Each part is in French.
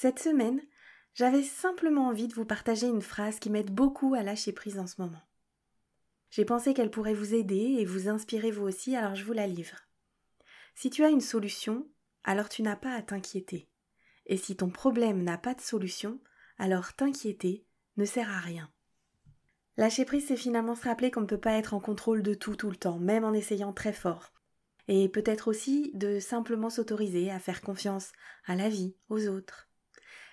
Cette semaine, j'avais simplement envie de vous partager une phrase qui m'aide beaucoup à lâcher prise en ce moment. J'ai pensé qu'elle pourrait vous aider et vous inspirer vous aussi, alors je vous la livre. Si tu as une solution, alors tu n'as pas à t'inquiéter. Et si ton problème n'a pas de solution, alors t'inquiéter ne sert à rien. Lâcher prise, c'est finalement se rappeler qu'on ne peut pas être en contrôle de tout tout le temps, même en essayant très fort. Et peut-être aussi de simplement s'autoriser à faire confiance à la vie, aux autres.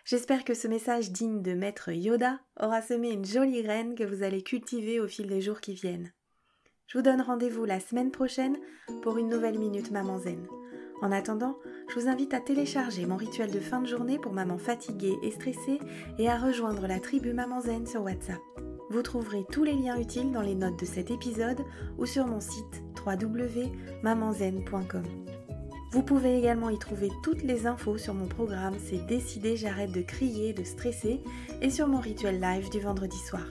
J'espère que ce message digne de maître Yoda aura semé une jolie graine que vous allez cultiver au fil des jours qui viennent. Je vous donne rendez-vous la semaine prochaine pour une nouvelle Minute Maman Zen. En attendant, je vous invite à télécharger mon rituel de fin de journée pour maman fatiguée et stressée et à rejoindre la tribu Maman Zen sur WhatsApp. Vous trouverez tous les liens utiles dans les notes de cet épisode ou sur mon site www.mamanzen.com. Vous pouvez également y trouver toutes les infos sur mon programme C'est décidé, j'arrête de crier, de stresser et sur mon rituel live du vendredi soir.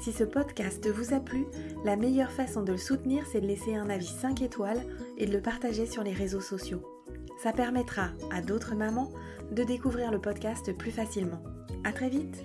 Si ce podcast vous a plu, la meilleure façon de le soutenir, c'est de laisser un avis 5 étoiles et de le partager sur les réseaux sociaux. Ça permettra à d'autres mamans de découvrir le podcast plus facilement. À très vite!